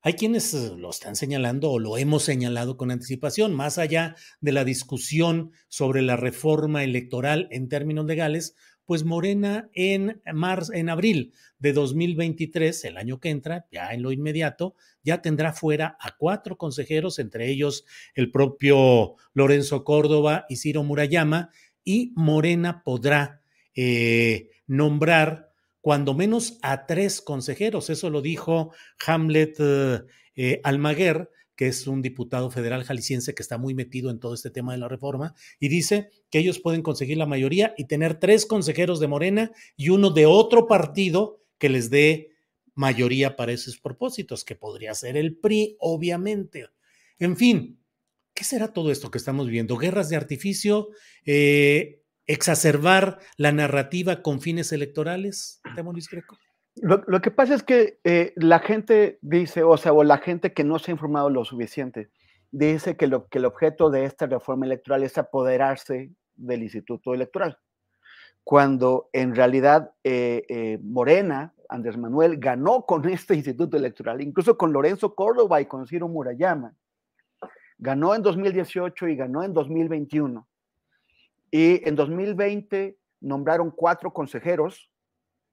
Hay quienes eh, lo están señalando o lo hemos señalado con anticipación, más allá de la discusión sobre la reforma electoral en términos legales, pues Morena en marzo, en abril de 2023, el año que entra, ya en lo inmediato, ya tendrá fuera a cuatro consejeros, entre ellos el propio Lorenzo Córdoba y Ciro Murayama, y Morena podrá eh, nombrar cuando menos a tres consejeros. Eso lo dijo Hamlet eh, eh, Almaguer, que es un diputado federal jalisciense que está muy metido en todo este tema de la reforma, y dice que ellos pueden conseguir la mayoría y tener tres consejeros de Morena y uno de otro partido que les dé mayoría para esos propósitos, que podría ser el PRI, obviamente. En fin, ¿qué será todo esto que estamos viendo? Guerras de artificio, eh, exacerbar la narrativa con fines electorales, Greco? Lo, lo, que pasa es que eh, la gente dice, o sea, o la gente que no se ha informado lo suficiente, dice que, lo, que el objeto de esta reforma electoral es apoderarse del Instituto Electoral, cuando en realidad eh, eh, Morena, Andrés Manuel, ganó con este Instituto Electoral, incluso con Lorenzo Córdoba y con Ciro Murayama. Ganó en 2018 y ganó en 2021 y en 2020 nombraron cuatro consejeros,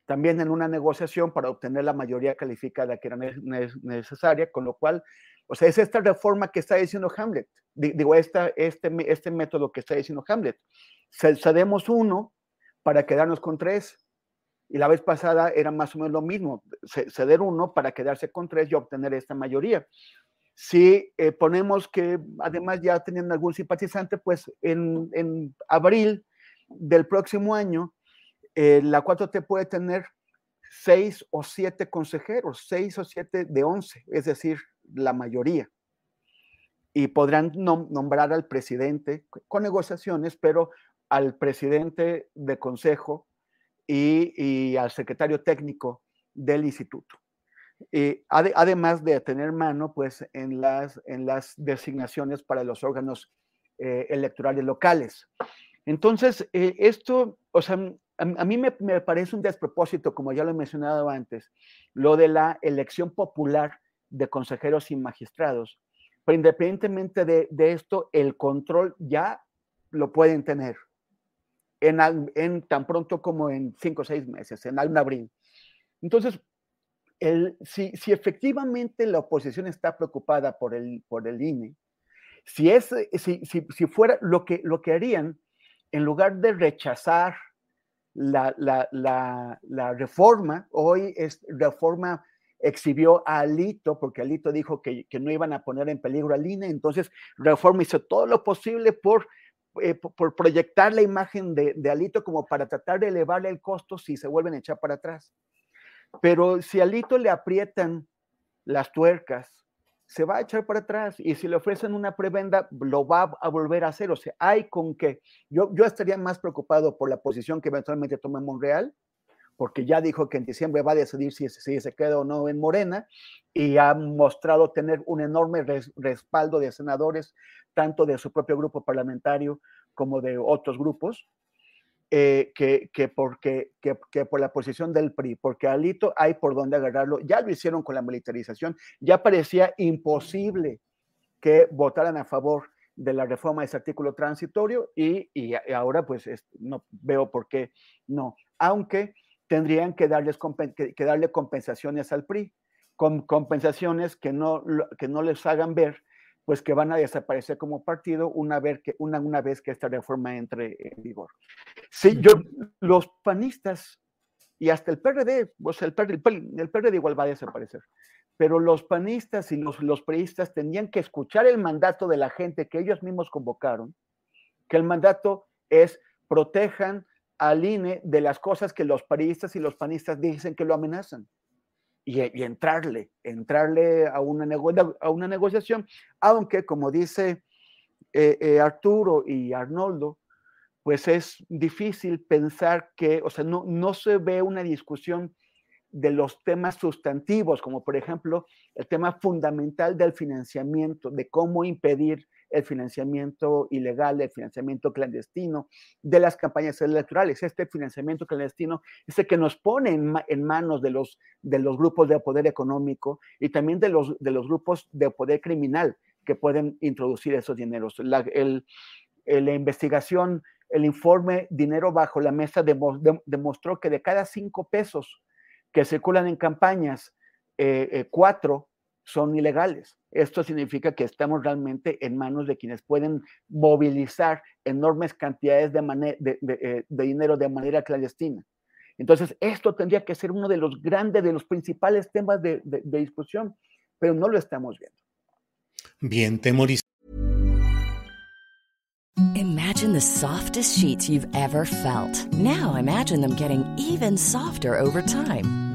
también en una negociación para obtener la mayoría calificada que era necesaria, con lo cual, o sea, es esta reforma que está diciendo Hamlet, digo, esta, este, este método que está diciendo Hamlet. Cedemos uno para quedarnos con tres, y la vez pasada era más o menos lo mismo, ceder uno para quedarse con tres y obtener esta mayoría. Si eh, ponemos que además ya teniendo algún simpatizante, pues en, en abril del próximo año, eh, la 4T puede tener seis o siete consejeros, seis o siete de once, es decir, la mayoría. Y podrán nom nombrar al presidente con negociaciones, pero al presidente de consejo y al secretario técnico del instituto. Eh, ad, además de tener mano pues, en, las, en las designaciones para los órganos eh, electorales locales. Entonces, eh, esto, o sea, a, mí me, me, parece un despropósito, como ya lo he mencionado antes, lo de la elección popular de consejeros y magistrados. Pero independientemente de, de esto, el control ya lo pueden tener en, en, tan pronto como en cinco o seis meses, en abril. Entonces, si, efectivamente la oposición está preocupada por el, por el INE, si, es, si, si, si fuera lo que, lo que harían, en lugar de rechazar la, la, la, reforma, hoy es reforma exhibió a Alito, porque Alito dijo que, que, no iban a poner en peligro al INE, entonces Reforma hizo todo lo posible por, eh, por proyectar la imagen de, de, Alito como para tratar de elevarle el costo si se vuelven a echar para atrás. Pero si a Lito le aprietan las tuercas, se va a echar para atrás y si le ofrecen una prebenda, lo va a volver a hacer. O sea, hay con que yo, yo estaría más preocupado por la posición que eventualmente toma Monreal, porque ya dijo que en diciembre va a decidir si, si se queda o no en Morena y ha mostrado tener un enorme res, respaldo de senadores, tanto de su propio grupo parlamentario como de otros grupos. Eh, que, que, porque, que, por la posición del PRI, porque Alito hay por dónde agarrarlo. Ya lo hicieron con la militarización, ya parecía imposible que votaran a favor de la reforma de ese artículo transitorio y, y ahora pues no veo por qué no, aunque tendrían que, darles, que darle compensaciones al PRI, con compensaciones que no, que no les hagan ver pues que van a desaparecer como partido una vez que, una, una vez que esta reforma entre en vigor. Sí, yo, los panistas y hasta el PRD, o sea, el PRD, el PRD igual va a desaparecer, pero los panistas y los, los priistas tenían que escuchar el mandato de la gente que ellos mismos convocaron, que el mandato es protejan al INE de las cosas que los priistas y los panistas dicen que lo amenazan y, entrarle, entrarle a una, a una negociación, aunque como dice eh, eh, Arturo y Arnoldo, pues es difícil pensar que, o sea, no, no se ve una discusión de los temas sustantivos, como por ejemplo el tema fundamental del financiamiento, de cómo impedir el financiamiento ilegal, el financiamiento clandestino de las campañas electorales. Este financiamiento clandestino es el que nos pone en, manos de los, de los grupos de poder económico y también de los, de los grupos de poder criminal que pueden introducir esos dineros. La, el, la investigación, el informe Dinero bajo la mesa demostró que de cada cinco pesos que circulan en campañas, eh, eh, cuatro son ilegales. Esto significa que estamos realmente en manos de quienes pueden movilizar enormes cantidades de, eh, de, dinero de manera clandestina. Entonces, esto tendría que ser uno de los grandes, de los principales temas de, discusión, pero no lo estamos viendo. Bien, Temoris. Imagine the softest sheets you've ever felt. Now imagine them getting even softer over time.